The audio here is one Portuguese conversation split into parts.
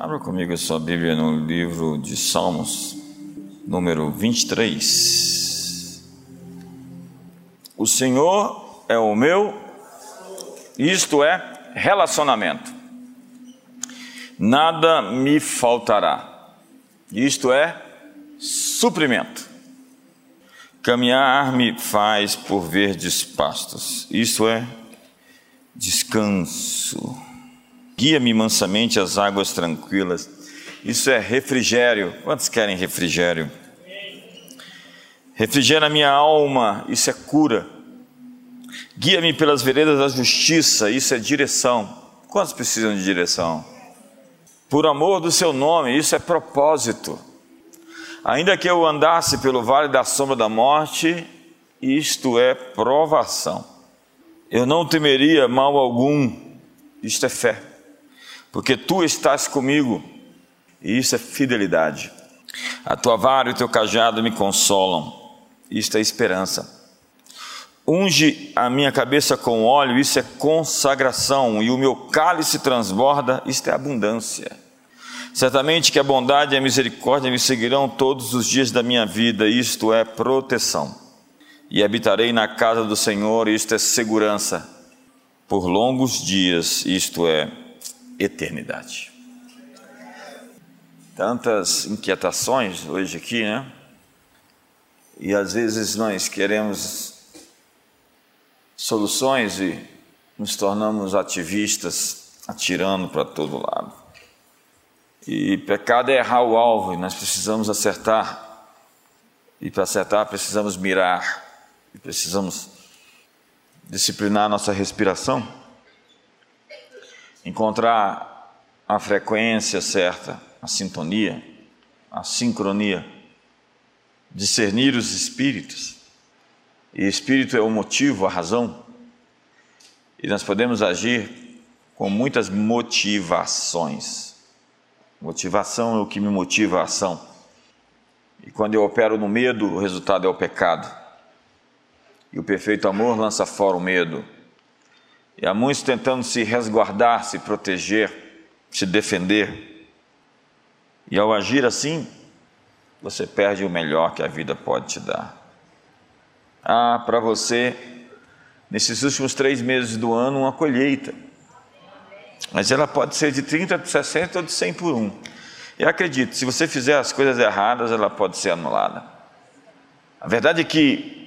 Abra comigo a sua Bíblia no livro de Salmos, número 23. O Senhor é o meu, isto é relacionamento. Nada me faltará. Isto é suprimento. Caminhar me faz por verdes pastos. Isso é descanso. Guia-me mansamente às águas tranquilas. Isso é refrigério. Quantos querem refrigério? Refrigera a minha alma. Isso é cura. Guia-me pelas veredas da justiça. Isso é direção. Quantos precisam de direção? Por amor do seu nome. Isso é propósito. Ainda que eu andasse pelo vale da sombra da morte, isto é provação. Eu não temeria mal algum. Isto é fé porque tu estás comigo, e isso é fidelidade. A tua vara e o teu cajado me consolam, isto é esperança. Unge a minha cabeça com óleo, isso é consagração, e o meu cálice transborda, isto é abundância. Certamente que a bondade e a misericórdia me seguirão todos os dias da minha vida, isto é proteção. E habitarei na casa do Senhor, isto é segurança, por longos dias, isto é eternidade. Tantas inquietações hoje aqui, né? E às vezes nós queremos soluções e nos tornamos ativistas, atirando para todo lado. E pecado é errar o alvo, e nós precisamos acertar. E para acertar precisamos mirar, e precisamos disciplinar nossa respiração encontrar a frequência certa, a sintonia, a sincronia, discernir os espíritos. E espírito é o motivo, a razão. E nós podemos agir com muitas motivações. Motivação é o que me motiva a ação. E quando eu opero no medo, o resultado é o pecado. E o perfeito amor lança fora o medo e há muitos tentando se resguardar, se proteger, se defender. E ao agir assim, você perde o melhor que a vida pode te dar. Ah, para você, nesses últimos três meses do ano, uma colheita. Mas ela pode ser de 30, de 60 ou de 100 por um. E acredito, se você fizer as coisas erradas, ela pode ser anulada. A verdade é que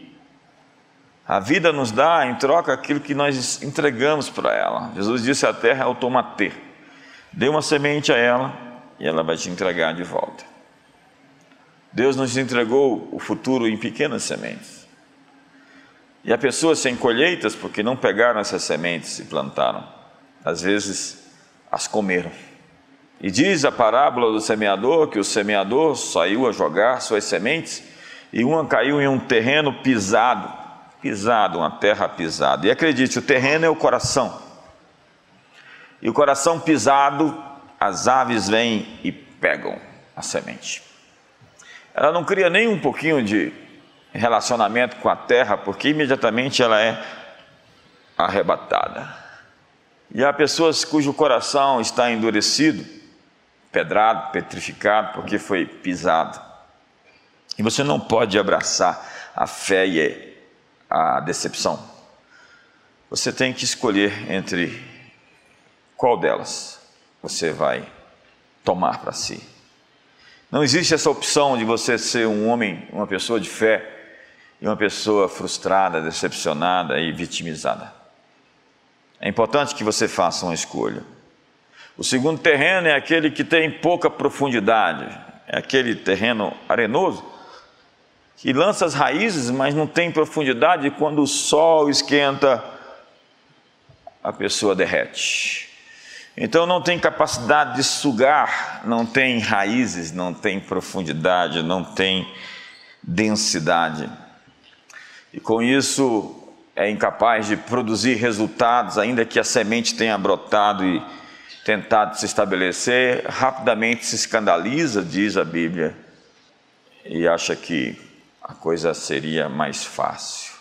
a vida nos dá em troca aquilo que nós entregamos para ela. Jesus disse: a terra é o tomater. Dê uma semente a ela e ela vai te entregar de volta. Deus nos entregou o futuro em pequenas sementes. E há pessoas sem colheitas porque não pegaram essas sementes e plantaram. Às vezes as comeram. E diz a parábola do semeador que o semeador saiu a jogar suas sementes e uma caiu em um terreno pisado pisado, uma terra pisada. E acredite, o terreno é o coração. E o coração pisado, as aves vêm e pegam a semente. Ela não cria nem um pouquinho de relacionamento com a terra, porque imediatamente ela é arrebatada. E há pessoas cujo coração está endurecido, pedrado, petrificado, porque foi pisado. E você não pode abraçar a fé e a decepção. Você tem que escolher entre qual delas você vai tomar para si. Não existe essa opção de você ser um homem, uma pessoa de fé e uma pessoa frustrada, decepcionada e vitimizada. É importante que você faça uma escolha. O segundo terreno é aquele que tem pouca profundidade, é aquele terreno arenoso que lança as raízes, mas não tem profundidade, quando o sol esquenta, a pessoa derrete. Então não tem capacidade de sugar, não tem raízes, não tem profundidade, não tem densidade. E com isso é incapaz de produzir resultados, ainda que a semente tenha brotado e tentado se estabelecer, rapidamente se escandaliza, diz a Bíblia, e acha que a coisa seria mais fácil.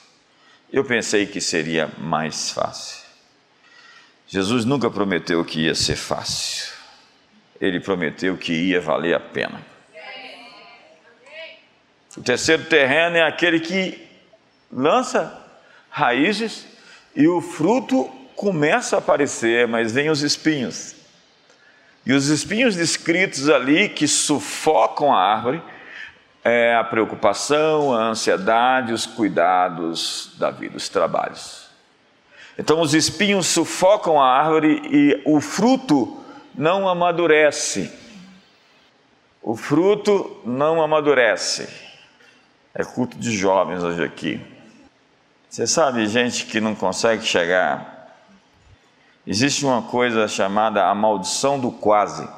Eu pensei que seria mais fácil. Jesus nunca prometeu que ia ser fácil. ele prometeu que ia valer a pena. O terceiro terreno é aquele que lança raízes e o fruto começa a aparecer, mas vem os espinhos. E os espinhos descritos ali que sufocam a árvore é a preocupação, a ansiedade, os cuidados da vida, os trabalhos. Então os espinhos sufocam a árvore e o fruto não amadurece. O fruto não amadurece. É culto de jovens hoje aqui. Você sabe, gente que não consegue chegar. Existe uma coisa chamada a maldição do quase.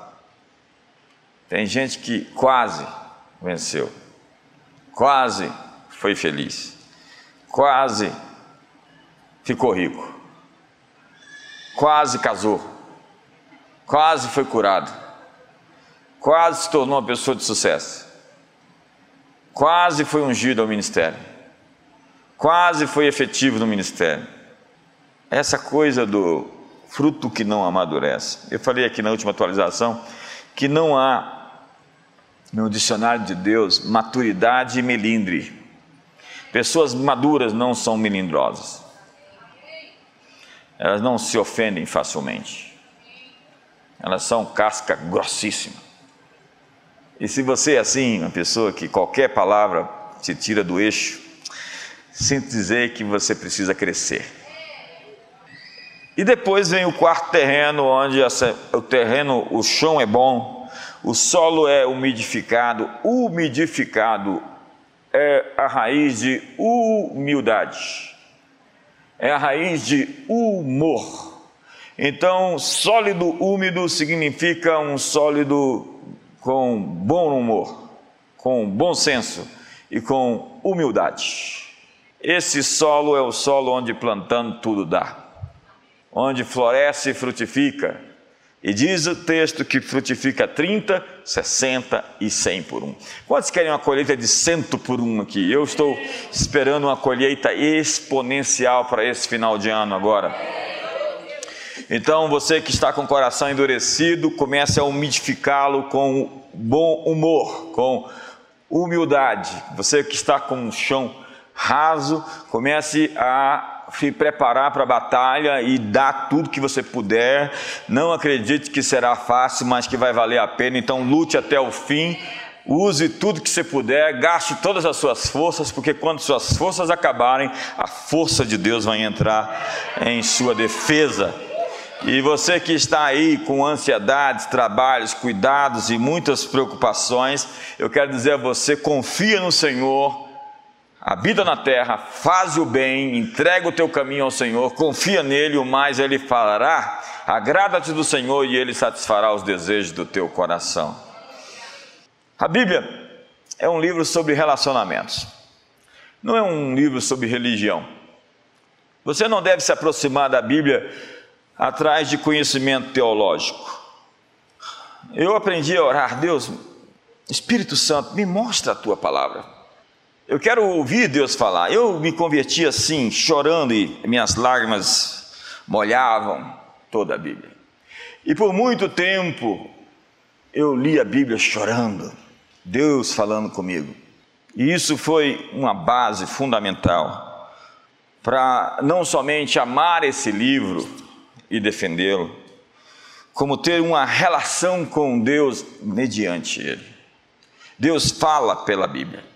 Tem gente que quase venceu. Quase foi feliz. Quase ficou rico. Quase casou. Quase foi curado. Quase se tornou uma pessoa de sucesso. Quase foi ungido ao ministério. Quase foi efetivo no ministério. Essa coisa do fruto que não amadurece. Eu falei aqui na última atualização que não há no dicionário de Deus, maturidade e melindre. Pessoas maduras não são melindrosas. Elas não se ofendem facilmente. Elas são casca grossíssima. E se você é assim, uma pessoa que qualquer palavra te tira do eixo, sinto dizer que você precisa crescer. E depois vem o quarto terreno, onde o terreno, o chão é bom, o solo é umidificado, umidificado é a raiz de humildade, é a raiz de humor. Então, sólido úmido significa um sólido com bom humor, com bom senso e com humildade. Esse solo é o solo onde plantando tudo dá, onde floresce e frutifica e diz o texto que frutifica 30, 60 e 100 por um. Quantos querem uma colheita de cento por um aqui? Eu estou esperando uma colheita exponencial para esse final de ano agora. Então, você que está com o coração endurecido, comece a umidificá-lo com bom humor, com humildade. Você que está com o chão raso, comece a se preparar para a batalha e dar tudo que você puder. Não acredite que será fácil, mas que vai valer a pena. Então lute até o fim. Use tudo que você puder, gaste todas as suas forças, porque quando suas forças acabarem, a força de Deus vai entrar em sua defesa. E você que está aí com ansiedades, trabalhos, cuidados e muitas preocupações, eu quero dizer a você: confia no Senhor, habita na terra, faz o bem, entrega o teu caminho ao Senhor, confia nele, o mais ele falará. Agrada-te do Senhor e ele satisfará os desejos do teu coração. A Bíblia é um livro sobre relacionamentos, não é um livro sobre religião. Você não deve se aproximar da Bíblia atrás de conhecimento teológico. Eu aprendi a orar, Deus, Espírito Santo, me mostra a tua palavra. Eu quero ouvir Deus falar. Eu me converti assim, chorando, e minhas lágrimas molhavam toda a Bíblia. E por muito tempo eu li a Bíblia chorando, Deus falando comigo. E isso foi uma base fundamental para não somente amar esse livro e defendê-lo, como ter uma relação com Deus mediante ele. Deus fala pela Bíblia.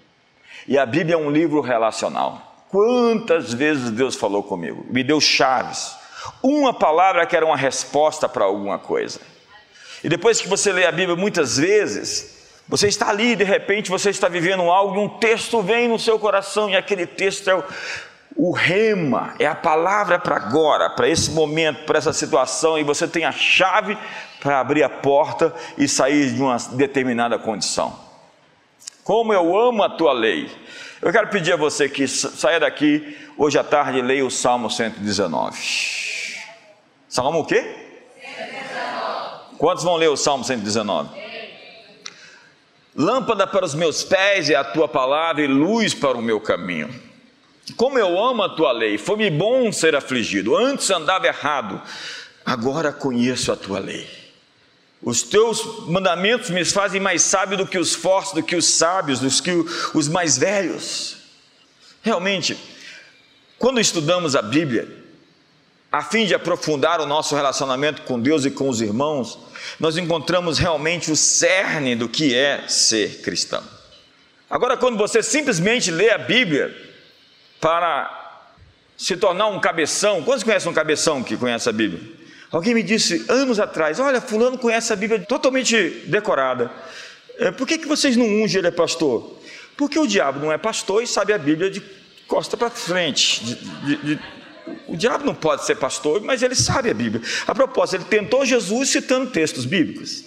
E a Bíblia é um livro relacional. Quantas vezes Deus falou comigo? Me deu chaves. Uma palavra que era uma resposta para alguma coisa. E depois que você lê a Bíblia muitas vezes, você está ali e de repente você está vivendo algo e um texto vem no seu coração e aquele texto é o, o rema, é a palavra para agora, para esse momento, para essa situação e você tem a chave para abrir a porta e sair de uma determinada condição. Como eu amo a tua lei. Eu quero pedir a você que saia daqui hoje à tarde e leia o Salmo 119. Salmo o quê? 119. Quantos vão ler o Salmo 119? Lâmpada para os meus pés é a tua palavra e luz para o meu caminho. Como eu amo a tua lei, foi-me bom ser afligido. Antes andava errado, agora conheço a tua lei. Os teus mandamentos me fazem mais sábio do que os fortes, do que os sábios, do que os mais velhos. Realmente, quando estudamos a Bíblia, a fim de aprofundar o nosso relacionamento com Deus e com os irmãos, nós encontramos realmente o cerne do que é ser cristão. Agora, quando você simplesmente lê a Bíblia para se tornar um cabeção, quantos conhecem um cabeção que conhece a Bíblia? Alguém me disse anos atrás: Olha, Fulano conhece a Bíblia totalmente decorada. É, por que, que vocês não ungem ele é pastor? Porque o diabo não é pastor e sabe a Bíblia de costa para frente. De, de, de, o diabo não pode ser pastor, mas ele sabe a Bíblia. A propósito, ele tentou Jesus citando textos bíblicos.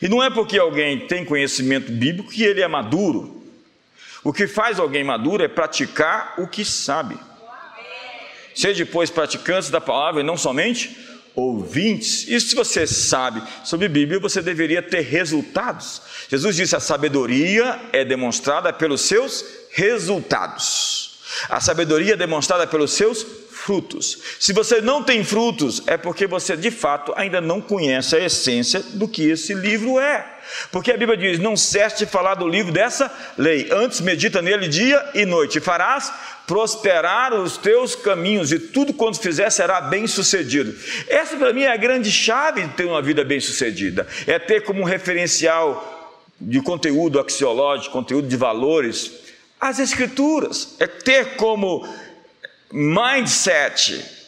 E não é porque alguém tem conhecimento bíblico que ele é maduro. O que faz alguém maduro é praticar o que sabe. Seja depois praticantes da palavra e não somente ouvintes. E se você sabe sobre Bíblia, você deveria ter resultados. Jesus disse: a sabedoria é demonstrada pelos seus resultados. A sabedoria é demonstrada pelos seus frutos. Se você não tem frutos, é porque você de fato ainda não conhece a essência do que esse livro é. Porque a Bíblia diz: Não cesse de falar do livro dessa lei, antes medita nele dia e noite, e farás prosperar os teus caminhos, e tudo quanto fizer será bem sucedido. Essa para mim é a grande chave de ter uma vida bem sucedida, é ter como referencial de conteúdo axiológico, conteúdo de valores, as Escrituras, é ter como mindset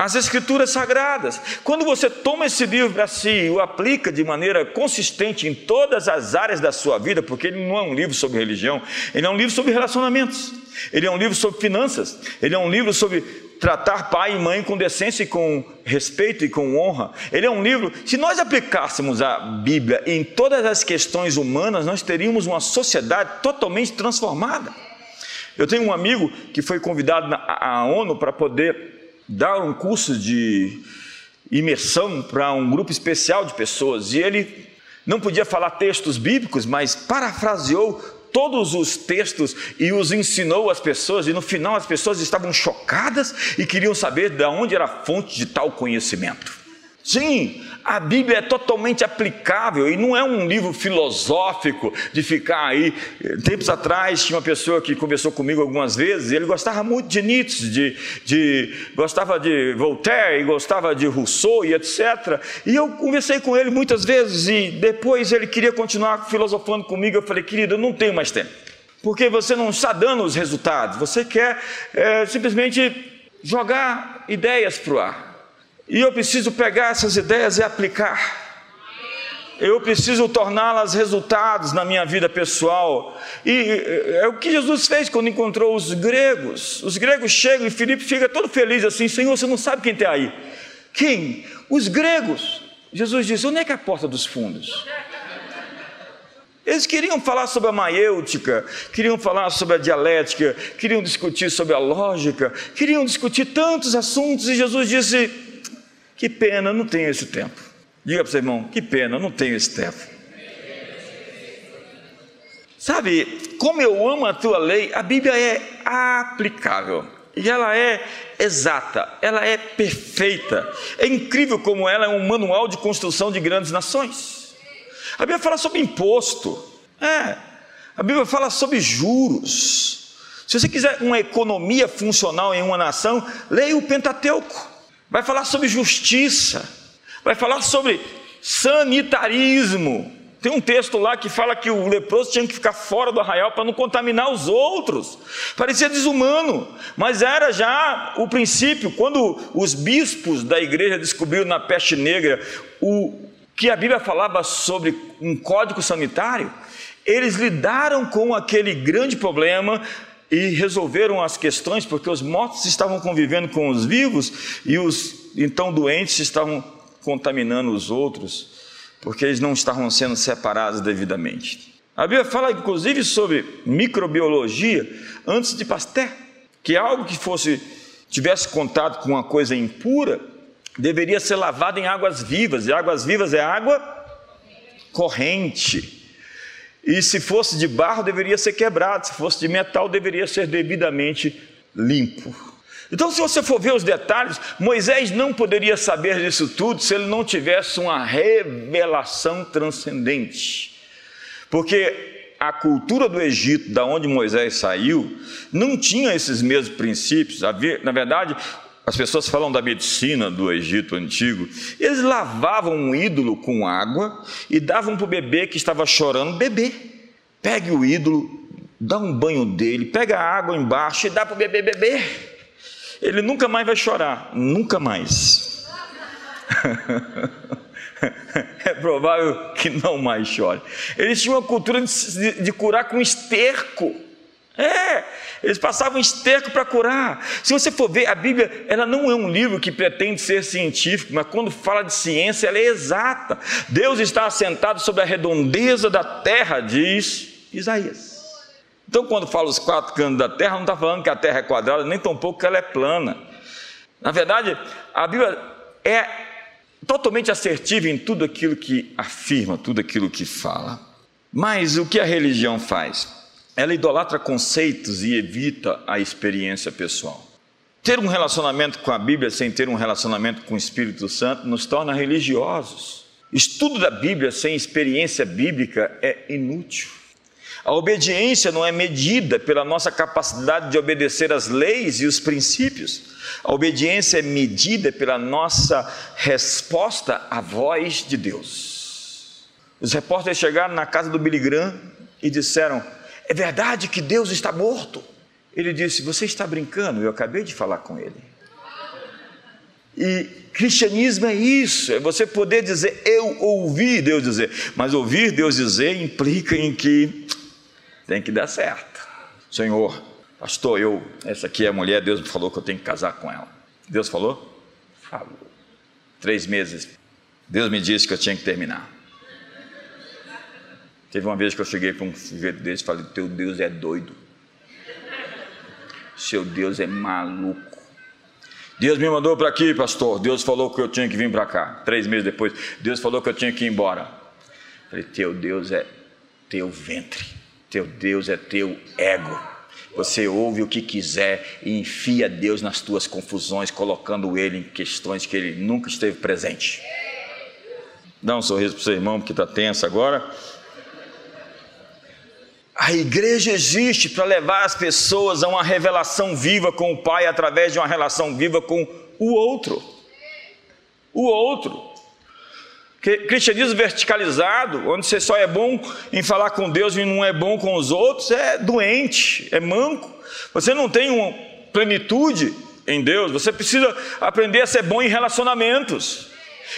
as Escrituras Sagradas. Quando você toma esse livro para si e o aplica de maneira consistente em todas as áreas da sua vida, porque ele não é um livro sobre religião, ele é um livro sobre relacionamentos, ele é um livro sobre finanças, ele é um livro sobre tratar pai e mãe com decência e com respeito e com honra. Ele é um livro, se nós aplicássemos a Bíblia em todas as questões humanas, nós teríamos uma sociedade totalmente transformada. Eu tenho um amigo que foi convidado à ONU para poder dar um curso de imersão para um grupo especial de pessoas, e ele não podia falar textos bíblicos, mas parafraseou todos os textos e os ensinou às pessoas, e no final as pessoas estavam chocadas e queriam saber de onde era a fonte de tal conhecimento. Sim, a Bíblia é totalmente aplicável e não é um livro filosófico de ficar aí. Tempos atrás tinha uma pessoa que conversou comigo algumas vezes e ele gostava muito de Nietzsche, de, de, gostava de Voltaire, gostava de Rousseau e etc. E eu conversei com ele muitas vezes e depois ele queria continuar filosofando comigo. Eu falei, querido, eu não tenho mais tempo, porque você não está dando os resultados, você quer é, simplesmente jogar ideias para o ar. E eu preciso pegar essas ideias e aplicar. Eu preciso torná-las resultados na minha vida pessoal. E é o que Jesus fez quando encontrou os gregos. Os gregos chegam e Filipe fica todo feliz assim: Senhor, você não sabe quem está aí. Quem? Os gregos. Jesus diz: onde é que é a porta dos fundos? Eles queriam falar sobre a maêutica, queriam falar sobre a dialética, queriam discutir sobre a lógica, queriam discutir tantos assuntos, e Jesus disse: que pena, não tenho esse tempo. Diga para o seu irmão, que pena, não tenho esse tempo. Sabe, como eu amo a tua lei, a Bíblia é aplicável. E ela é exata, ela é perfeita. É incrível como ela é um manual de construção de grandes nações. A Bíblia fala sobre imposto. É. A Bíblia fala sobre juros. Se você quiser uma economia funcional em uma nação, leia o Pentateuco vai falar sobre justiça, vai falar sobre sanitarismo. Tem um texto lá que fala que o leproso tinha que ficar fora do arraial para não contaminar os outros. Parecia desumano, mas era já o princípio. Quando os bispos da igreja descobriram na peste negra o que a Bíblia falava sobre um código sanitário, eles lidaram com aquele grande problema e resolveram as questões, porque os mortos estavam convivendo com os vivos e os então doentes estavam contaminando os outros, porque eles não estavam sendo separados devidamente. A Bíblia fala inclusive sobre microbiologia antes de Pasteur, que algo que fosse tivesse contato com uma coisa impura deveria ser lavado em águas vivas, e águas vivas é água corrente. E se fosse de barro, deveria ser quebrado, se fosse de metal, deveria ser devidamente limpo. Então, se você for ver os detalhes, Moisés não poderia saber disso tudo se ele não tivesse uma revelação transcendente. Porque a cultura do Egito, da onde Moisés saiu, não tinha esses mesmos princípios. Na verdade, as pessoas falam da medicina do Egito antigo. Eles lavavam um ídolo com água e davam para o bebê que estava chorando beber. Pegue o ídolo, dá um banho dele, pega a água embaixo e dá para o bebê beber ele nunca mais vai chorar, nunca mais. é provável que não mais chore. Eles tinham uma cultura de, de curar com esterco. É, eles passavam esterco para curar. Se você for ver, a Bíblia ela não é um livro que pretende ser científico, mas quando fala de ciência, ela é exata. Deus está assentado sobre a redondeza da terra, diz Isaías. Então, quando fala os quatro cantos da terra, não está falando que a terra é quadrada, nem tampouco que ela é plana. Na verdade, a Bíblia é totalmente assertiva em tudo aquilo que afirma, tudo aquilo que fala. Mas o que a religião faz? Ela idolatra conceitos e evita a experiência pessoal. Ter um relacionamento com a Bíblia sem ter um relacionamento com o Espírito Santo nos torna religiosos. Estudo da Bíblia sem experiência bíblica é inútil. A obediência não é medida pela nossa capacidade de obedecer às leis e os princípios. A obediência é medida pela nossa resposta à voz de Deus. Os repórteres chegaram na casa do Billy Graham e disseram: É verdade que Deus está morto? Ele disse: Você está brincando? Eu acabei de falar com ele. E cristianismo é isso, é você poder dizer, eu ouvi Deus dizer, mas ouvir Deus dizer implica em que tem que dar certo. Senhor, pastor, eu, essa aqui é a mulher, Deus me falou que eu tenho que casar com ela. Deus falou? Falou. Três meses. Deus me disse que eu tinha que terminar. Teve uma vez que eu cheguei para um sujeito desse e falei: Teu Deus é doido. Seu Deus é maluco. Deus me mandou para aqui, pastor. Deus falou que eu tinha que vir para cá. Três meses depois, Deus falou que eu tinha que ir embora. Falei: Teu Deus é teu ventre. Teu Deus é teu ego. Você ouve o que quiser e enfia Deus nas tuas confusões, colocando Ele em questões que Ele nunca esteve presente. Dá um sorriso para o seu irmão, que está tenso agora. A igreja existe para levar as pessoas a uma revelação viva com o Pai através de uma relação viva com o outro. O outro. Cristianismo verticalizado, onde você só é bom em falar com Deus e não é bom com os outros, é doente, é manco. Você não tem uma plenitude em Deus, você precisa aprender a ser bom em relacionamentos.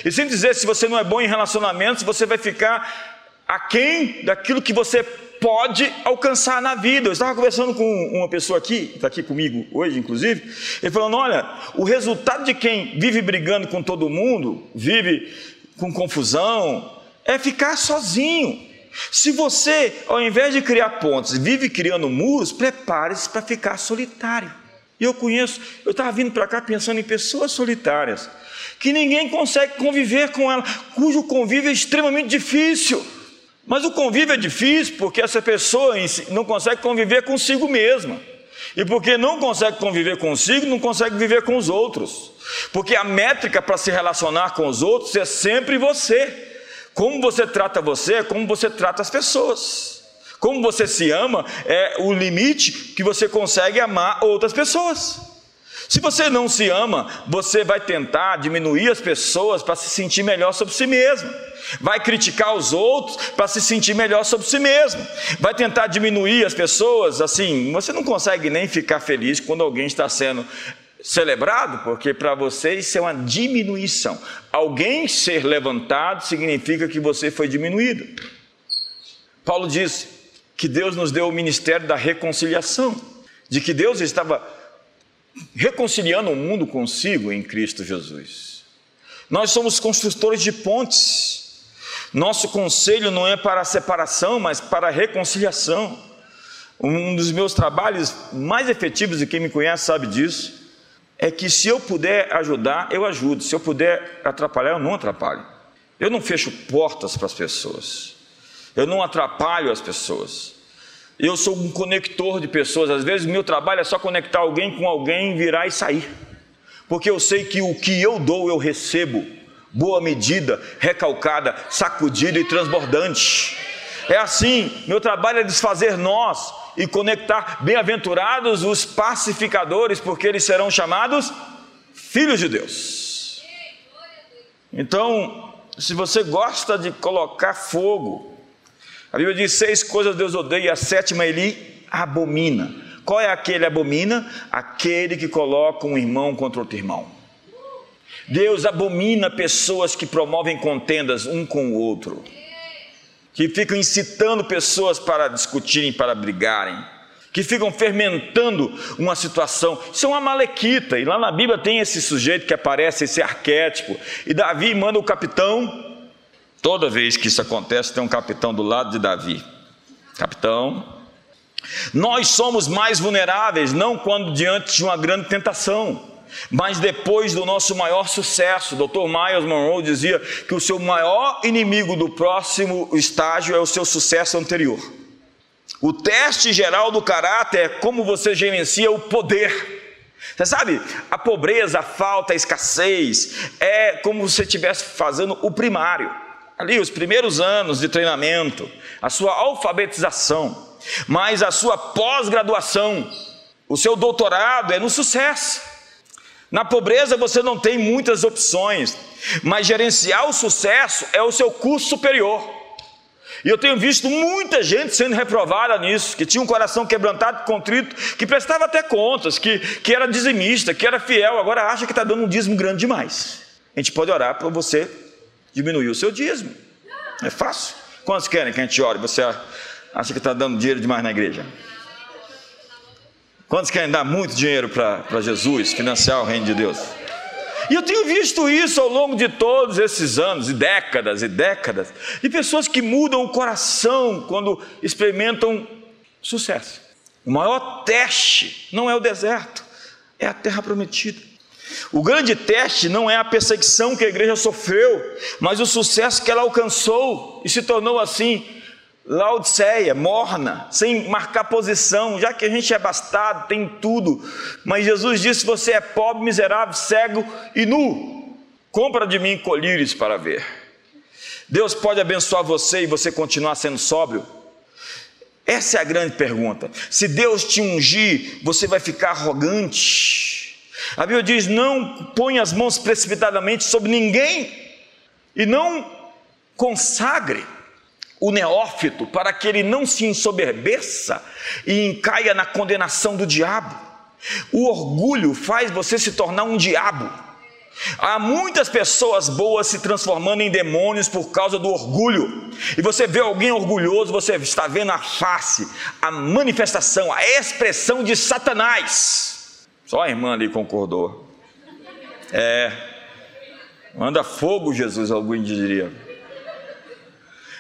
E sem dizer se você não é bom em relacionamentos, você vai ficar aquém daquilo que você pode alcançar na vida. Eu estava conversando com uma pessoa aqui, está aqui comigo hoje, inclusive, ele falando: olha, o resultado de quem vive brigando com todo mundo, vive com confusão, é ficar sozinho. Se você, ao invés de criar pontes, vive criando muros, prepare-se para ficar solitário. E eu conheço, eu estava vindo para cá pensando em pessoas solitárias, que ninguém consegue conviver com ela, cujo convívio é extremamente difícil. Mas o convívio é difícil porque essa pessoa não consegue conviver consigo mesma. E porque não consegue conviver consigo, não consegue viver com os outros. Porque a métrica para se relacionar com os outros é sempre você. Como você trata você é como você trata as pessoas. Como você se ama é o limite que você consegue amar outras pessoas. Se você não se ama, você vai tentar diminuir as pessoas para se sentir melhor sobre si mesmo vai criticar os outros para se sentir melhor sobre si mesmo, vai tentar diminuir as pessoas. Assim, você não consegue nem ficar feliz quando alguém está sendo celebrado, porque para você isso é uma diminuição. Alguém ser levantado significa que você foi diminuído. Paulo diz que Deus nos deu o ministério da reconciliação, de que Deus estava reconciliando o mundo consigo em Cristo Jesus. Nós somos construtores de pontes. Nosso conselho não é para a separação, mas para a reconciliação. Um dos meus trabalhos mais efetivos, e quem me conhece sabe disso, é que se eu puder ajudar, eu ajudo. Se eu puder atrapalhar, eu não atrapalho. Eu não fecho portas para as pessoas. Eu não atrapalho as pessoas. Eu sou um conector de pessoas. Às vezes, meu trabalho é só conectar alguém com alguém, virar e sair. Porque eu sei que o que eu dou, eu recebo. Boa medida, recalcada, sacudida e transbordante. É assim, meu trabalho é desfazer nós e conectar bem-aventurados os pacificadores, porque eles serão chamados filhos de Deus. Então, se você gosta de colocar fogo, a Bíblia diz: seis coisas Deus odeia, e a sétima ele abomina. Qual é aquele abomina? Aquele que coloca um irmão contra outro irmão. Deus abomina pessoas que promovem contendas um com o outro que ficam incitando pessoas para discutirem, para brigarem, que ficam fermentando uma situação. Isso é uma malequita, e lá na Bíblia tem esse sujeito que aparece, esse arquétipo, e Davi manda o capitão. Toda vez que isso acontece, tem um capitão do lado de Davi. Capitão, nós somos mais vulneráveis, não quando diante de uma grande tentação mas depois do nosso maior sucesso, Dr. Miles Monroe dizia que o seu maior inimigo do próximo estágio é o seu sucesso anterior. O teste geral do caráter é como você gerencia o poder. Você sabe, a pobreza, a falta, a escassez é como se você estivesse fazendo o primário. Ali, os primeiros anos de treinamento, a sua alfabetização, mas a sua pós-graduação, o seu doutorado é no sucesso. Na pobreza você não tem muitas opções, mas gerenciar o sucesso é o seu curso superior. E eu tenho visto muita gente sendo reprovada nisso, que tinha um coração quebrantado, contrito, que prestava até contas, que, que era dizimista, que era fiel, agora acha que está dando um dízimo grande demais. A gente pode orar para você diminuir o seu dízimo. É fácil. Quantos querem que a gente ore? Você acha que está dando dinheiro demais na igreja? Quantos querem dar muito dinheiro para Jesus, financiar o reino de Deus? E eu tenho visto isso ao longo de todos esses anos, e décadas e décadas, de pessoas que mudam o coração quando experimentam sucesso. O maior teste não é o deserto, é a terra prometida. O grande teste não é a perseguição que a igreja sofreu, mas o sucesso que ela alcançou e se tornou assim Laodiceia, morna, sem marcar posição, já que a gente é bastado, tem tudo. Mas Jesus disse: Você é pobre, miserável, cego e nu. Compra de mim colírios para ver. Deus pode abençoar você e você continuar sendo sóbrio? Essa é a grande pergunta. Se Deus te ungir, você vai ficar arrogante. A Bíblia diz: Não põe as mãos precipitadamente sobre ninguém e não consagre o neófito para que ele não se ensoberbeça e encaia na condenação do diabo. O orgulho faz você se tornar um diabo. Há muitas pessoas boas se transformando em demônios por causa do orgulho. E você vê alguém orgulhoso, você está vendo a face, a manifestação, a expressão de Satanás. Só a irmã ali concordou. É. Manda fogo, Jesus, alguém diria.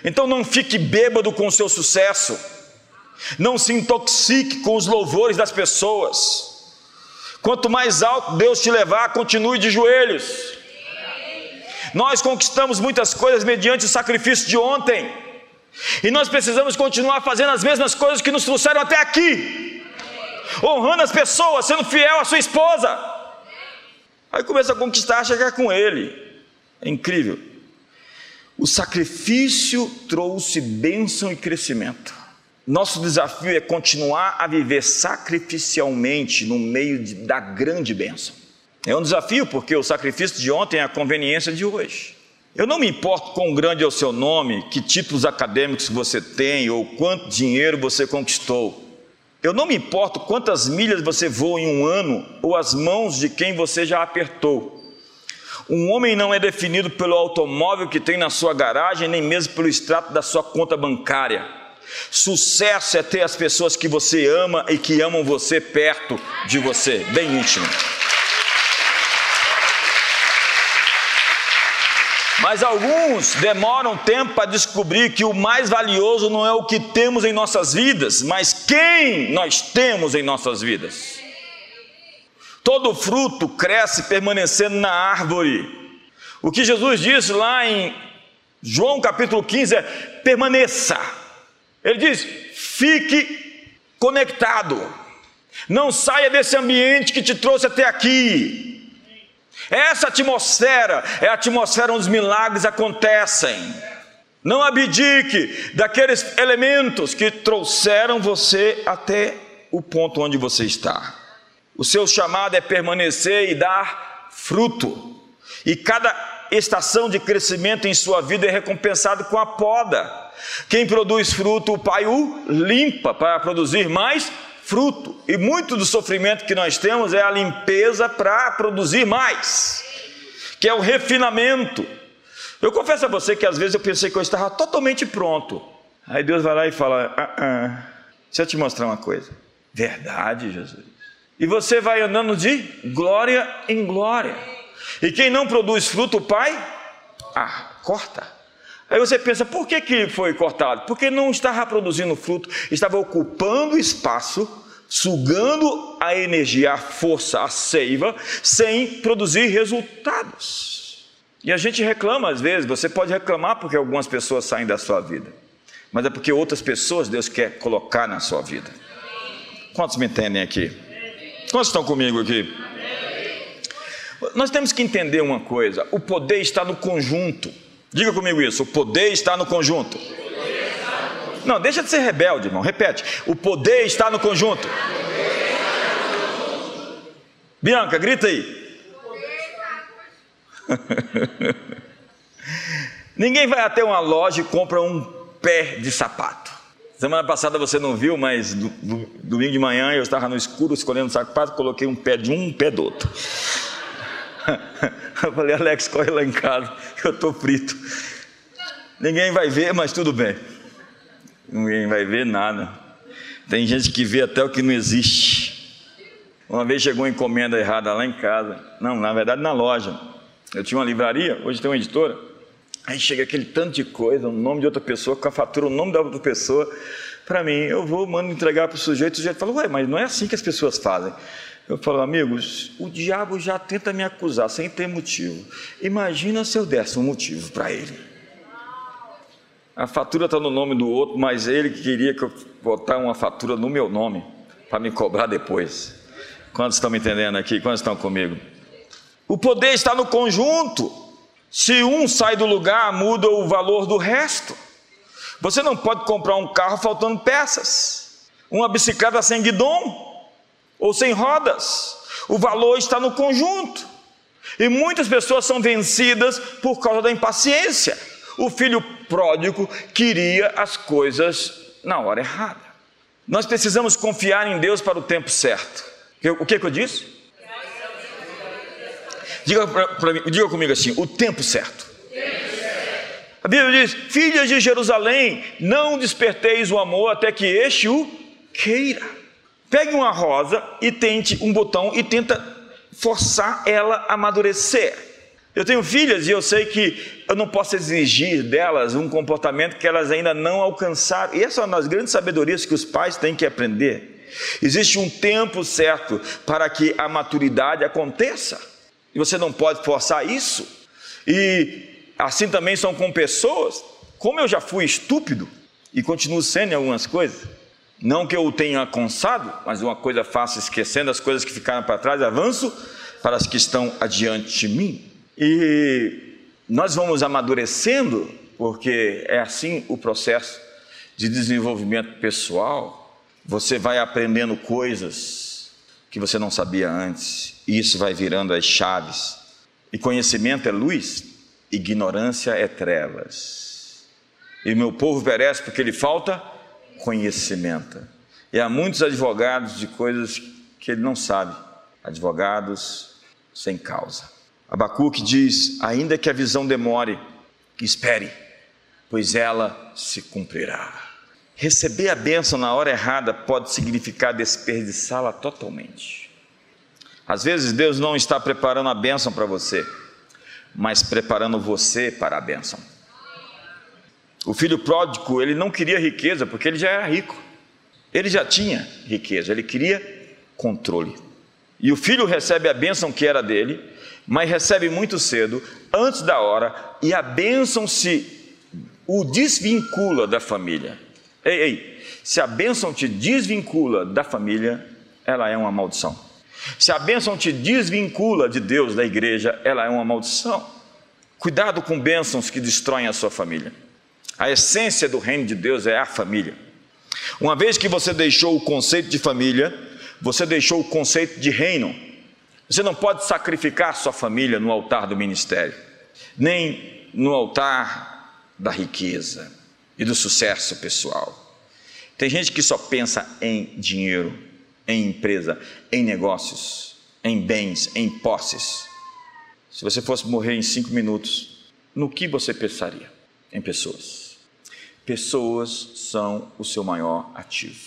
Então não fique bêbado com o seu sucesso, não se intoxique com os louvores das pessoas. Quanto mais alto Deus te levar, continue de joelhos. Nós conquistamos muitas coisas mediante o sacrifício de ontem, e nós precisamos continuar fazendo as mesmas coisas que nos trouxeram até aqui, honrando as pessoas, sendo fiel à sua esposa. Aí começa a conquistar, chegar com ele. É incrível. O sacrifício trouxe bênção e crescimento. Nosso desafio é continuar a viver sacrificialmente no meio de, da grande bênção. É um desafio porque o sacrifício de ontem é a conveniência de hoje. Eu não me importo quão grande é o seu nome, que títulos acadêmicos você tem ou quanto dinheiro você conquistou. Eu não me importo quantas milhas você voa em um ano ou as mãos de quem você já apertou. Um homem não é definido pelo automóvel que tem na sua garagem, nem mesmo pelo extrato da sua conta bancária. Sucesso é ter as pessoas que você ama e que amam você perto de você, bem íntimo. Mas alguns demoram tempo para descobrir que o mais valioso não é o que temos em nossas vidas, mas quem nós temos em nossas vidas. Todo fruto cresce permanecendo na árvore. O que Jesus disse lá em João capítulo 15 é: permaneça. Ele diz: Fique conectado. Não saia desse ambiente que te trouxe até aqui. Essa atmosfera é a atmosfera onde os milagres acontecem. Não abdique daqueles elementos que trouxeram você até o ponto onde você está. O seu chamado é permanecer e dar fruto. E cada estação de crescimento em sua vida é recompensado com a poda. Quem produz fruto, o Pai o limpa para produzir mais fruto. E muito do sofrimento que nós temos é a limpeza para produzir mais, que é o refinamento. Eu confesso a você que às vezes eu pensei que eu estava totalmente pronto. Aí Deus vai lá e fala: ah, ah, Deixa eu te mostrar uma coisa. Verdade, Jesus. E você vai andando de glória em glória. E quem não produz fruto, o Pai, ah, corta. Aí você pensa, por que, que foi cortado? Porque não estava produzindo fruto, estava ocupando espaço, sugando a energia, a força, a seiva, sem produzir resultados. E a gente reclama às vezes, você pode reclamar porque algumas pessoas saem da sua vida, mas é porque outras pessoas Deus quer colocar na sua vida. Quantos me entendem aqui? Quantos estão comigo aqui? Nós temos que entender uma coisa: o poder está no conjunto. Diga comigo isso: o poder está no conjunto. Não, deixa de ser rebelde, irmão. Repete: o poder está no conjunto. Bianca, grita aí. Ninguém vai até uma loja e compra um pé de sapato. Semana passada você não viu, mas do, do, domingo de manhã eu estava no escuro escolhendo sapato, coloquei um pé de um, um pé do outro. Eu falei, Alex, corre lá em casa, eu estou frito. Ninguém vai ver, mas tudo bem. Ninguém vai ver nada. Tem gente que vê até o que não existe. Uma vez chegou uma encomenda errada lá em casa. Não, na verdade na loja. Eu tinha uma livraria, hoje tem uma editora. Aí chega aquele tanto de coisa, o nome de outra pessoa, com a fatura, o nome da outra pessoa. Para mim, eu vou, mando entregar para o sujeito. O sujeito fala, ué, mas não é assim que as pessoas fazem. Eu falo, amigos, o diabo já tenta me acusar sem ter motivo. Imagina se eu desse um motivo para ele. A fatura está no nome do outro, mas ele queria que eu botasse uma fatura no meu nome para me cobrar depois. Quantos estão me entendendo aqui? Quantos estão comigo? O poder está no conjunto. Se um sai do lugar, muda o valor do resto. Você não pode comprar um carro faltando peças, uma bicicleta sem guidão ou sem rodas. O valor está no conjunto. E muitas pessoas são vencidas por causa da impaciência. O filho pródigo queria as coisas na hora errada. Nós precisamos confiar em Deus para o tempo certo. O que, que eu disse? Diga, pra, diga comigo assim: o tempo certo. A Bíblia diz: Filhas de Jerusalém, não desperteis o amor até que este o queira. Pegue uma rosa e tente um botão e tenta forçar ela a amadurecer. Eu tenho filhas e eu sei que eu não posso exigir delas um comportamento que elas ainda não alcançaram. E essa é uma das grandes sabedorias que os pais têm que aprender. Existe um tempo certo para que a maturidade aconteça. E você não pode forçar isso. E assim também são com pessoas. Como eu já fui estúpido e continuo sendo em algumas coisas, não que eu o tenha alcançado, mas uma coisa faço esquecendo as coisas que ficaram para trás, avanço para as que estão adiante de mim. E nós vamos amadurecendo, porque é assim o processo de desenvolvimento pessoal. Você vai aprendendo coisas que você não sabia antes, e isso vai virando as chaves. E conhecimento é luz, ignorância é trevas. E meu povo perece porque lhe falta conhecimento. E há muitos advogados de coisas que ele não sabe, advogados sem causa. Abacuque diz: ainda que a visão demore, espere, pois ela se cumprirá. Receber a bênção na hora errada pode significar desperdiçá-la totalmente. Às vezes Deus não está preparando a bênção para você, mas preparando você para a bênção. O filho pródigo, ele não queria riqueza porque ele já era rico. Ele já tinha riqueza, ele queria controle. E o filho recebe a bênção que era dele, mas recebe muito cedo, antes da hora, e a bênção se o desvincula da família. Ei, ei, se a bênção te desvincula da família, ela é uma maldição. Se a bênção te desvincula de Deus, da igreja, ela é uma maldição. Cuidado com bênçãos que destroem a sua família. A essência do reino de Deus é a família. Uma vez que você deixou o conceito de família, você deixou o conceito de reino. Você não pode sacrificar sua família no altar do ministério, nem no altar da riqueza e do sucesso pessoal. Tem gente que só pensa em dinheiro, em empresa, em negócios, em bens, em posses. Se você fosse morrer em cinco minutos, no que você pensaria? Em pessoas. Pessoas são o seu maior ativo.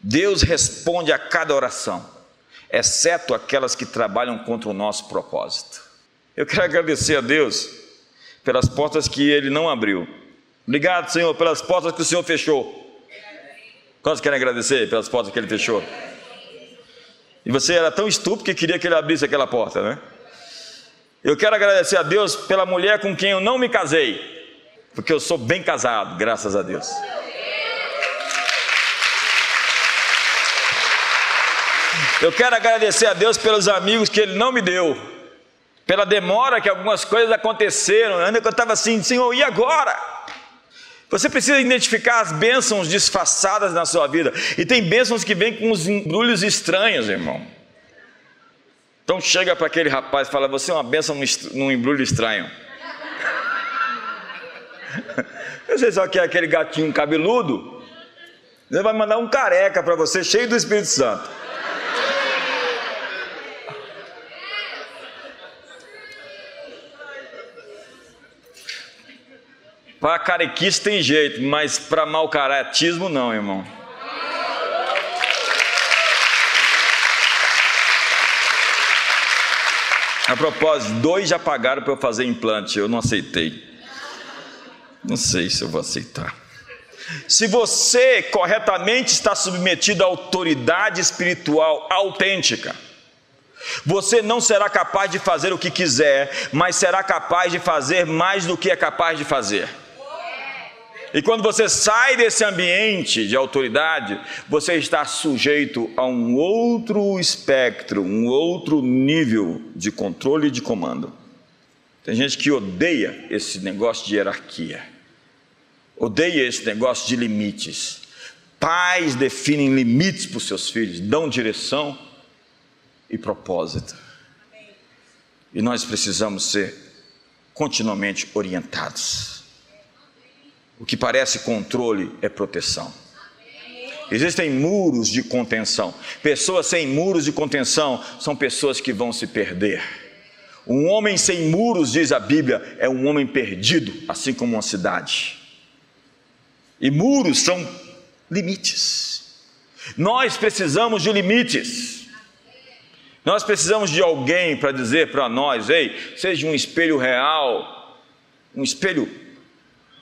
Deus responde a cada oração, exceto aquelas que trabalham contra o nosso propósito. Eu quero agradecer a Deus pelas portas que Ele não abriu. Obrigado, Senhor, pelas portas que o Senhor fechou. Quantos querem agradecer pelas portas que Ele fechou? E você era tão estúpido que queria que Ele abrisse aquela porta, né? Eu quero agradecer a Deus pela mulher com quem eu não me casei, porque eu sou bem casado, graças a Deus. Eu quero agradecer a Deus pelos amigos que Ele não me deu, pela demora que algumas coisas aconteceram, ainda que eu estava assim, Senhor, e agora? Você precisa identificar as bênçãos disfarçadas na sua vida, e tem bênçãos que vêm com uns embrulhos estranhos, irmão. Então chega para aquele rapaz e fala: Você é uma bênção num embrulho estranho. Você só quer aquele gatinho cabeludo? Ele vai mandar um careca para você, cheio do Espírito Santo. Para carequice tem jeito, mas para mau caratismo não, irmão. A propósito, dois já pagaram para eu fazer implante, eu não aceitei. Não sei se eu vou aceitar. Se você corretamente está submetido à autoridade espiritual autêntica, você não será capaz de fazer o que quiser, mas será capaz de fazer mais do que é capaz de fazer. E quando você sai desse ambiente de autoridade, você está sujeito a um outro espectro, um outro nível de controle e de comando. Tem gente que odeia esse negócio de hierarquia, odeia esse negócio de limites. Pais definem limites para os seus filhos, dão direção e propósito. E nós precisamos ser continuamente orientados. O que parece controle é proteção. Existem muros de contenção. Pessoas sem muros de contenção são pessoas que vão se perder. Um homem sem muros, diz a Bíblia, é um homem perdido, assim como uma cidade. E muros são limites. Nós precisamos de limites. Nós precisamos de alguém para dizer para nós: ei, seja um espelho real, um espelho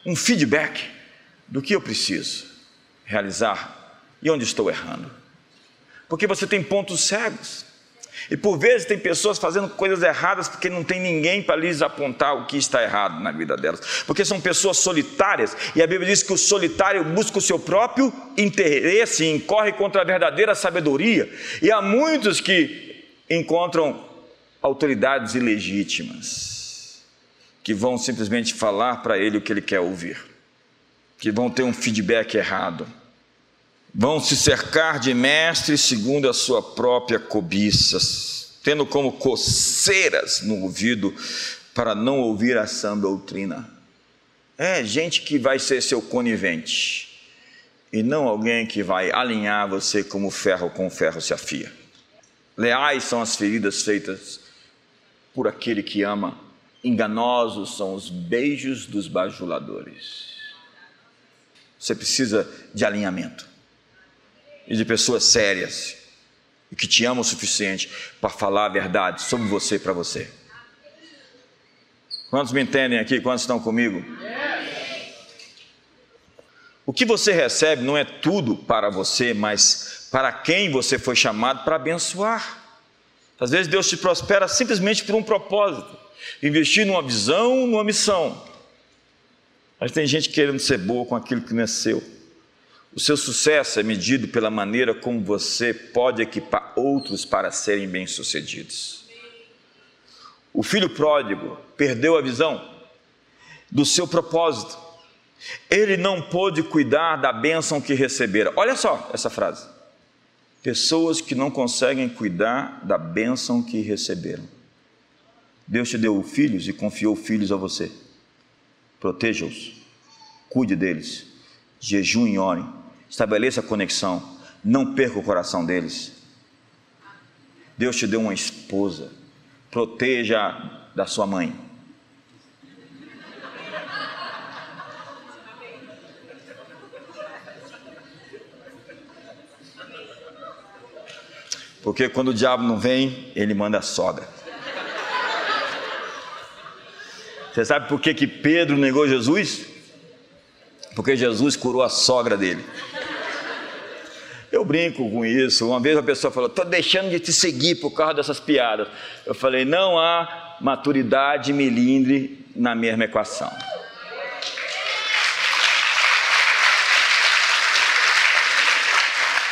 um feedback do que eu preciso realizar e onde estou errando. Porque você tem pontos cegos. E por vezes tem pessoas fazendo coisas erradas porque não tem ninguém para lhes apontar o que está errado na vida delas. Porque são pessoas solitárias e a Bíblia diz que o solitário busca o seu próprio interesse e incorre contra a verdadeira sabedoria. E há muitos que encontram autoridades ilegítimas que vão simplesmente falar para ele o que ele quer ouvir, que vão ter um feedback errado, vão se cercar de mestres segundo a sua própria cobiça, tendo como coceiras no ouvido para não ouvir a sã doutrina. É gente que vai ser seu conivente e não alguém que vai alinhar você como ferro com ferro se afia. Leais são as feridas feitas por aquele que ama Enganosos são os beijos dos bajuladores. Você precisa de alinhamento e de pessoas sérias e que te amam o suficiente para falar a verdade sobre você para você. Quantos me entendem aqui? Quantos estão comigo? O que você recebe não é tudo para você, mas para quem você foi chamado para abençoar. Às vezes Deus te prospera simplesmente por um propósito. Investir numa visão, numa missão. Mas tem gente querendo ser boa com aquilo que não é seu. O seu sucesso é medido pela maneira como você pode equipar outros para serem bem-sucedidos. O filho pródigo perdeu a visão do seu propósito. Ele não pôde cuidar da bênção que recebera. Olha só essa frase. Pessoas que não conseguem cuidar da bênção que receberam. Deus te deu filhos e confiou filhos a você. Proteja-os, cuide deles, jejum e orem, estabeleça a conexão, não perca o coração deles. Deus te deu uma esposa, proteja da sua mãe. Porque quando o diabo não vem, ele manda a sogra. Você sabe por que, que Pedro negou Jesus? Porque Jesus curou a sogra dele. Eu brinco com isso. Uma vez a pessoa falou: estou deixando de te seguir por causa dessas piadas. Eu falei: não há maturidade melindre na mesma equação.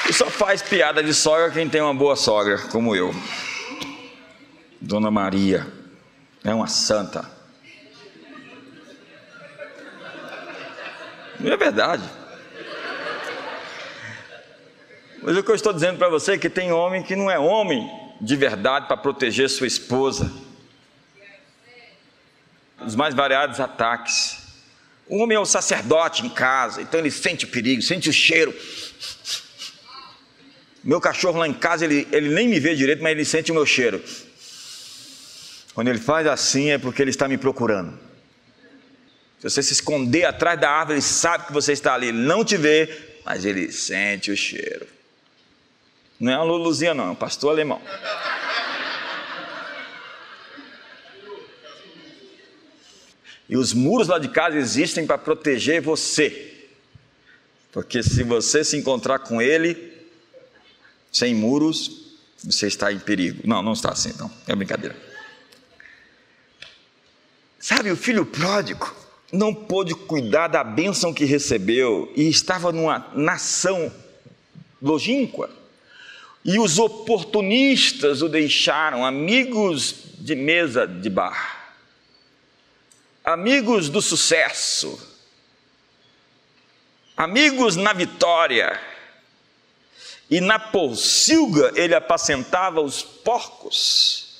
E só faz piada de sogra quem tem uma boa sogra, como eu. Dona Maria é uma santa. Não é verdade. Mas o que eu estou dizendo para você é que tem homem que não é homem de verdade para proteger sua esposa. Os mais variados ataques. O homem é o sacerdote em casa, então ele sente o perigo, sente o cheiro. Meu cachorro lá em casa, ele, ele nem me vê direito, mas ele sente o meu cheiro. Quando ele faz assim é porque ele está me procurando. Se você se esconder atrás da árvore, ele sabe que você está ali. Ele não te vê, mas ele sente o cheiro. Não é uma Luluzinha, não, é um pastor alemão. E os muros lá de casa existem para proteger você. Porque se você se encontrar com ele, sem muros, você está em perigo. Não, não está assim, não. É brincadeira. Sabe, o filho pródigo, não pôde cuidar da bênção que recebeu e estava numa nação longínqua. E os oportunistas o deixaram, amigos de mesa de bar, amigos do sucesso, amigos na vitória. E na pocilga ele apacentava os porcos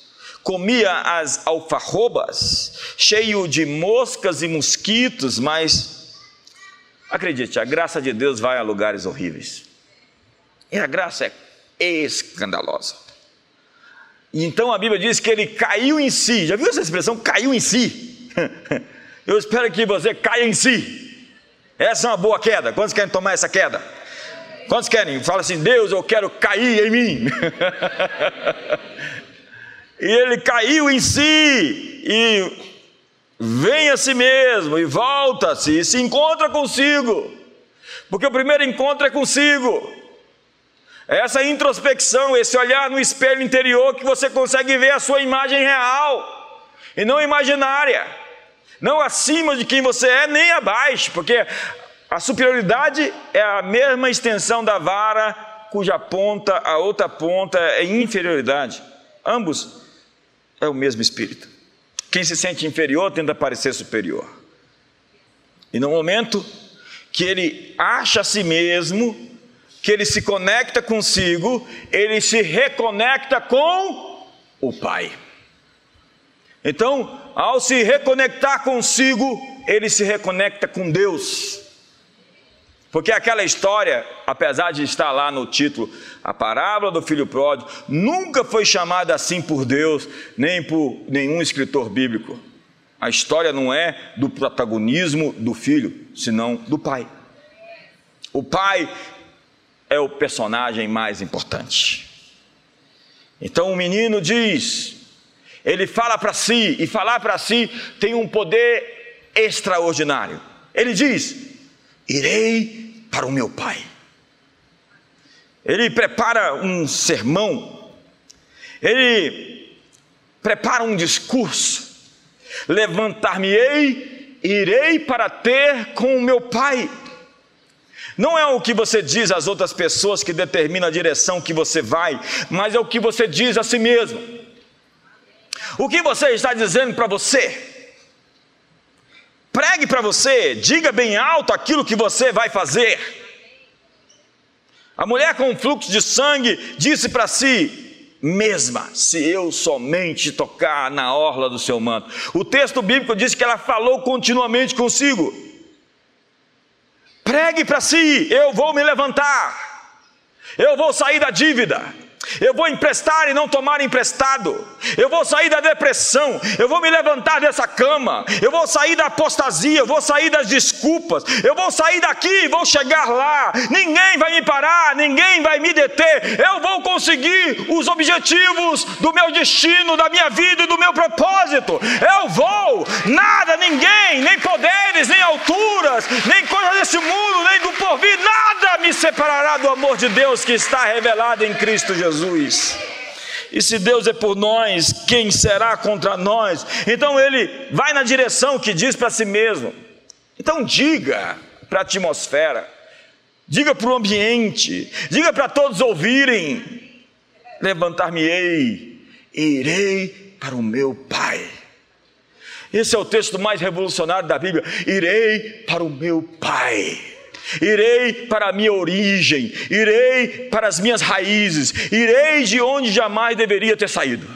comia as alfarrobas, cheio de moscas e mosquitos, mas acredite, a graça de Deus vai a lugares horríveis. E a graça é escandalosa. Então a Bíblia diz que ele caiu em si. Já viu essa expressão? Caiu em si. Eu espero que você caia em si. Essa é uma boa queda. Quantos querem tomar essa queda? Quantos querem? Fala assim: Deus, eu quero cair em mim. e ele caiu em si, e vem a si mesmo, e volta-se, e se encontra consigo, porque o primeiro encontro é consigo. É essa introspecção, esse olhar no espelho interior que você consegue ver a sua imagem real e não imaginária, não acima de quem você é, nem abaixo, porque a superioridade é a mesma extensão da vara cuja ponta, a outra ponta é inferioridade. Ambos é o mesmo espírito. Quem se sente inferior tenta parecer superior. E no momento que ele acha a si mesmo, que ele se conecta consigo, ele se reconecta com o Pai. Então, ao se reconectar consigo, ele se reconecta com Deus. Porque aquela história, apesar de estar lá no título, a parábola do filho pródigo, nunca foi chamada assim por Deus, nem por nenhum escritor bíblico. A história não é do protagonismo do filho, senão do pai. O pai é o personagem mais importante. Então o menino diz, ele fala para si, e falar para si tem um poder extraordinário. Ele diz: Irei para o meu pai. Ele prepara um sermão, ele prepara um discurso. Levantar-me-ei, irei para ter com o meu pai. Não é o que você diz às outras pessoas que determina a direção que você vai, mas é o que você diz a si mesmo. O que você está dizendo para você? Pregue para você, diga bem alto aquilo que você vai fazer. A mulher com fluxo de sangue disse para si mesma: se eu somente tocar na orla do seu manto. O texto bíblico diz que ela falou continuamente consigo. Pregue para si: eu vou me levantar, eu vou sair da dívida, eu vou emprestar e não tomar emprestado. Eu vou sair da depressão. Eu vou me levantar dessa cama. Eu vou sair da apostasia. Eu vou sair das desculpas. Eu vou sair daqui e vou chegar lá. Ninguém vai me parar. Ninguém vai me deter. Eu vou conseguir os objetivos do meu destino, da minha vida e do meu propósito. Eu vou. Nada, ninguém, nem poderes, nem alturas, nem coisas desse mundo, nem do porvir. Nada me separará do amor de Deus que está revelado em Cristo Jesus. Jesus. E se Deus é por nós, quem será contra nós? Então ele vai na direção que diz para si mesmo. Então diga para a atmosfera, diga para o ambiente, diga para todos ouvirem: levantar-me-ei irei para o meu Pai. Esse é o texto mais revolucionário da Bíblia. Irei para o meu Pai irei para a minha origem, irei para as minhas raízes, irei de onde jamais deveria ter saído.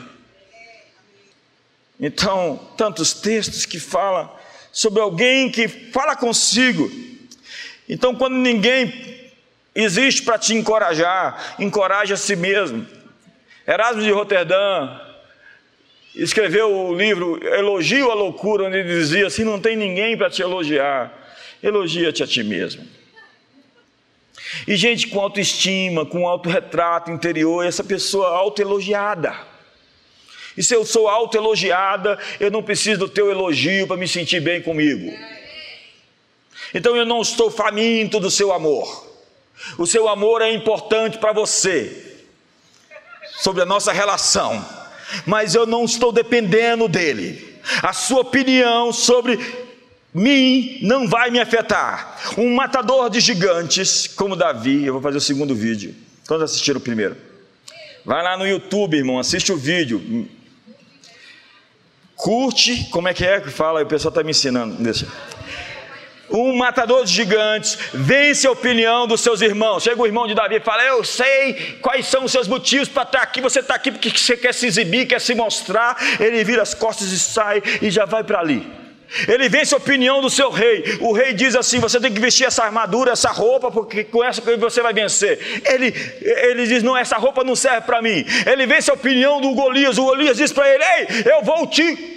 Então, tantos textos que falam sobre alguém que fala consigo. Então, quando ninguém existe para te encorajar, encoraje a si mesmo. Erasmo de Roterdã escreveu o livro Elogio à Loucura, onde ele dizia assim: não tem ninguém para te elogiar, elogia-te a ti mesmo. E gente com autoestima, com autorretrato interior, essa pessoa autoelogiada. E se eu sou autoelogiada, eu não preciso do teu elogio para me sentir bem comigo. Então eu não estou faminto do seu amor. O seu amor é importante para você, sobre a nossa relação, mas eu não estou dependendo dele. A sua opinião sobre mim não vai me afetar. Um matador de gigantes, como Davi, eu vou fazer o segundo vídeo. Quando assistiram o primeiro? Vai lá no YouTube, irmão, assiste o vídeo. Curte, como é que é que fala? O pessoal está me ensinando. Deixa. Um matador de gigantes vence a opinião dos seus irmãos. Chega o irmão de Davi e fala: Eu sei quais são os seus motivos para estar aqui. Você está aqui porque você quer se exibir, quer se mostrar. Ele vira as costas e sai e já vai para ali. Ele vence a opinião do seu rei. O rei diz assim: você tem que vestir essa armadura, essa roupa, porque com essa você vai vencer. Ele, ele diz: não, essa roupa não serve para mim. Ele vence a opinião do Golias. O Golias diz para ele: ei, eu vou te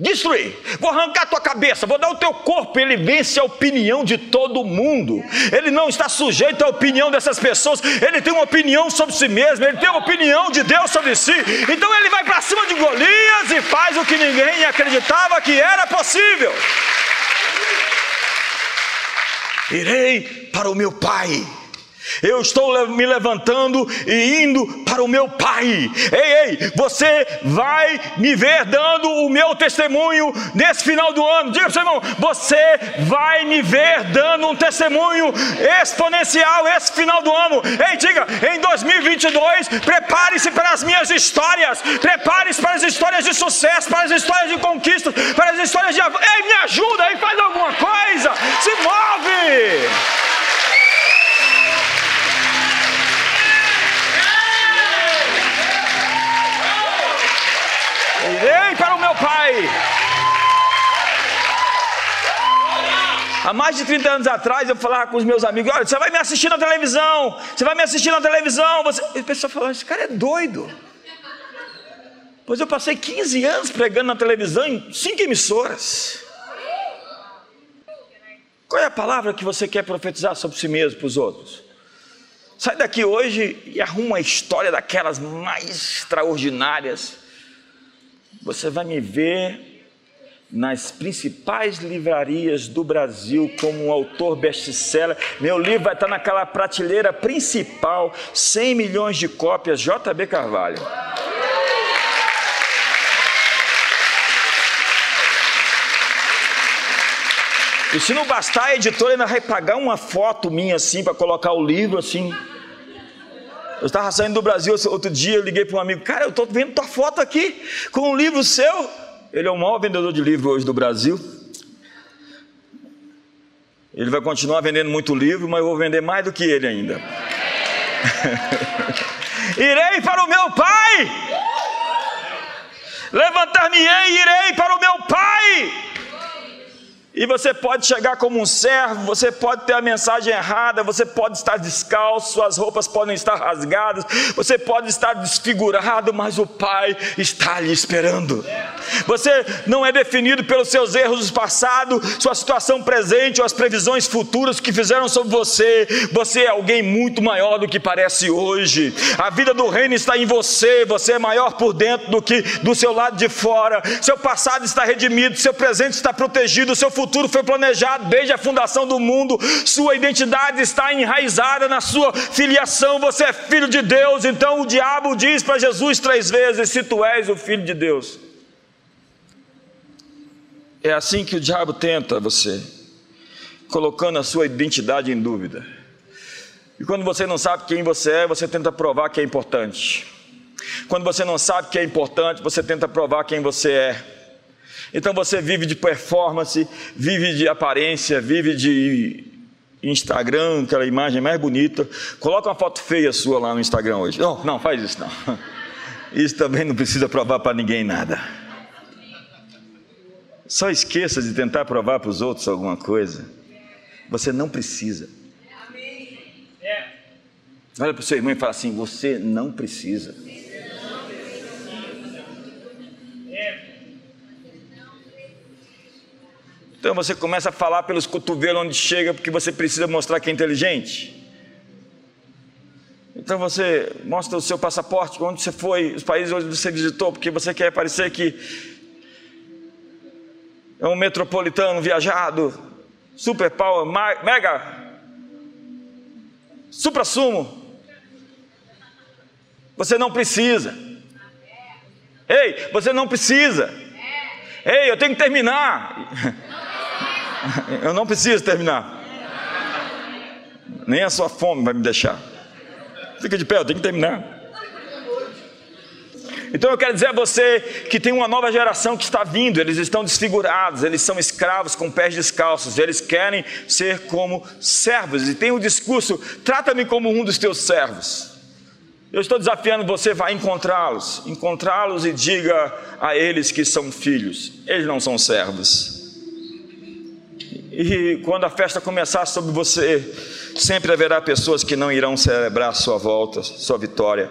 destruir, vou arrancar tua cabeça, vou dar o teu corpo. Ele vence a opinião de todo mundo. Ele não está sujeito à opinião dessas pessoas. Ele tem uma opinião sobre si mesmo. Ele tem uma opinião de Deus sobre si. Então ele vai para cima de Golias e faz o que ninguém acreditava que era possível. Irei para o meu pai eu estou me levantando e indo para o meu Pai. Ei, ei, você vai me ver dando o meu testemunho nesse final do ano. Diga para seu irmão, você vai me ver dando um testemunho exponencial esse final do ano. Ei, diga, em 2022, prepare-se para as minhas histórias. Prepare-se para as histórias de sucesso, para as histórias de conquista, para as histórias de. Ei, me ajuda aí, faz alguma coisa. Se move. Irei para o meu Pai. Há mais de 30 anos atrás eu falava com os meus amigos: Olha, você vai me assistir na televisão, você vai me assistir na televisão. Você... E o pessoal falava: Esse cara é doido. Pois eu passei 15 anos pregando na televisão em cinco emissoras. Qual é a palavra que você quer profetizar sobre si mesmo para os outros? Sai daqui hoje e arruma uma história daquelas mais extraordinárias você vai me ver nas principais livrarias do Brasil como um autor best-seller. Meu livro vai estar naquela prateleira principal, 100 milhões de cópias, JB Carvalho. E se não bastar, a editora ainda vai pagar uma foto minha assim para colocar o livro assim. Eu estava saindo do Brasil outro dia, eu liguei para um amigo, cara, eu estou vendo tua foto aqui com um livro seu. Ele é o maior vendedor de livro hoje do Brasil. Ele vai continuar vendendo muito livro, mas eu vou vender mais do que ele ainda. Irei para o meu pai. Levantar-me-ei e irei para o meu pai. E você pode chegar como um servo, você pode ter a mensagem errada, você pode estar descalço, suas roupas podem estar rasgadas, você pode estar desfigurado, mas o Pai está lhe esperando. Você não é definido pelos seus erros do passado, sua situação presente ou as previsões futuras que fizeram sobre você. Você é alguém muito maior do que parece hoje. A vida do reino está em você, você é maior por dentro do que do seu lado de fora. Seu passado está redimido, seu presente está protegido, seu futuro foi planejado desde a fundação do mundo, sua identidade está enraizada na sua filiação, você é filho de Deus. Então o diabo diz para Jesus três vezes: Se tu és o filho de Deus. É assim que o diabo tenta você, colocando a sua identidade em dúvida. E quando você não sabe quem você é, você tenta provar que é importante. Quando você não sabe que é importante, você tenta provar quem você é. Então você vive de performance, vive de aparência, vive de Instagram, aquela imagem mais bonita. Coloca uma foto feia sua lá no Instagram hoje. Não, não, faz isso não. Isso também não precisa provar para ninguém nada. Só esqueça de tentar provar para os outros alguma coisa. Você não precisa. Olha para o seu irmão e fala assim: você não precisa. Então você começa a falar pelos cotovelos onde chega, porque você precisa mostrar que é inteligente. Então você mostra o seu passaporte, onde você foi, os países onde você visitou, porque você quer parecer que é um metropolitano viajado, super power, mega, supra sumo. Você não precisa. Ei, você não precisa. Ei, eu tenho que terminar. Eu não preciso terminar. Nem a sua fome vai me deixar. Fica de pé, eu tenho que terminar. Então eu quero dizer a você que tem uma nova geração que está vindo, eles estão desfigurados, eles são escravos com pés descalços, eles querem ser como servos, e tem o um discurso: trata-me como um dos teus servos. Eu estou desafiando você, vai encontrá-los, encontrá-los e diga a eles que são filhos, eles não são servos. E quando a festa começar sobre você, sempre haverá pessoas que não irão celebrar sua volta, sua vitória.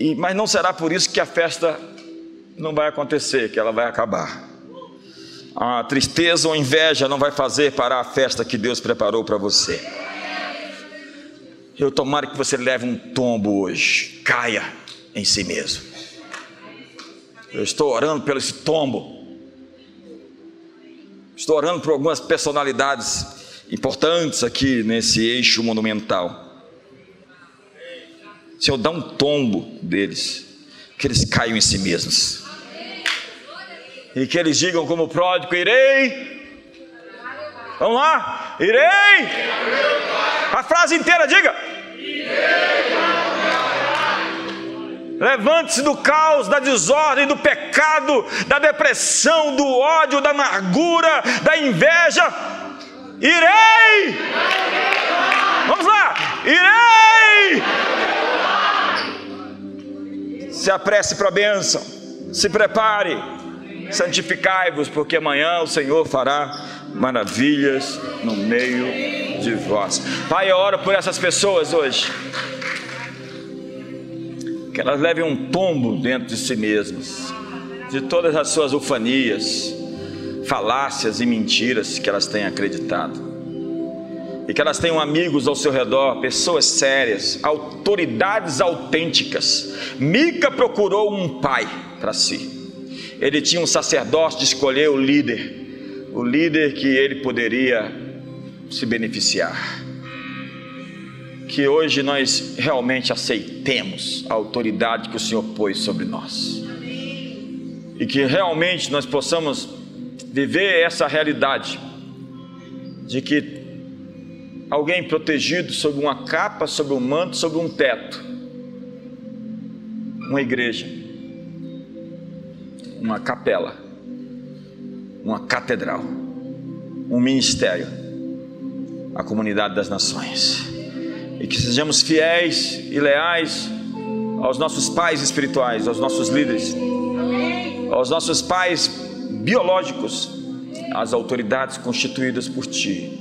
E, mas não será por isso que a festa não vai acontecer, que ela vai acabar. A tristeza ou inveja não vai fazer parar a festa que Deus preparou para você. Eu tomara que você leve um tombo hoje, caia em si mesmo. Eu estou orando pelo esse tombo Estou orando por algumas personalidades importantes aqui nesse eixo monumental. Senhor, dá um tombo deles, que eles caiam em si mesmos. E que eles digam como pródigo: Irei. Vamos lá? Irei. A frase inteira, diga. Irei. Levante-se do caos, da desordem, do pecado, da depressão, do ódio, da amargura, da inveja. Irei! Vamos lá! Irei! Se apresse para a bênção, se prepare, santificai-vos, porque amanhã o Senhor fará maravilhas no meio de vós. Pai, eu oro por essas pessoas hoje que elas levem um tombo dentro de si mesmas, de todas as suas ufanias, falácias e mentiras que elas têm acreditado. E que elas tenham amigos ao seu redor, pessoas sérias, autoridades autênticas. Mica procurou um pai para si. Ele tinha um sacerdócio de escolher o líder, o líder que ele poderia se beneficiar que hoje nós realmente aceitemos a autoridade que o Senhor pôs sobre nós. E que realmente nós possamos viver essa realidade de que alguém protegido sob uma capa, sob um manto, sob um teto, uma igreja, uma capela, uma catedral, um ministério, a comunidade das nações, e que sejamos fiéis e leais aos nossos pais espirituais, aos nossos líderes, aos nossos pais biológicos, às autoridades constituídas por Ti,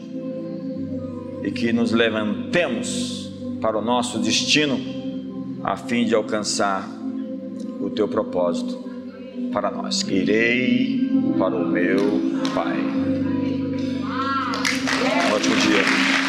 e que nos levantemos para o nosso destino, a fim de alcançar o Teu propósito para nós. Irei para o meu Pai. Um ótimo dia.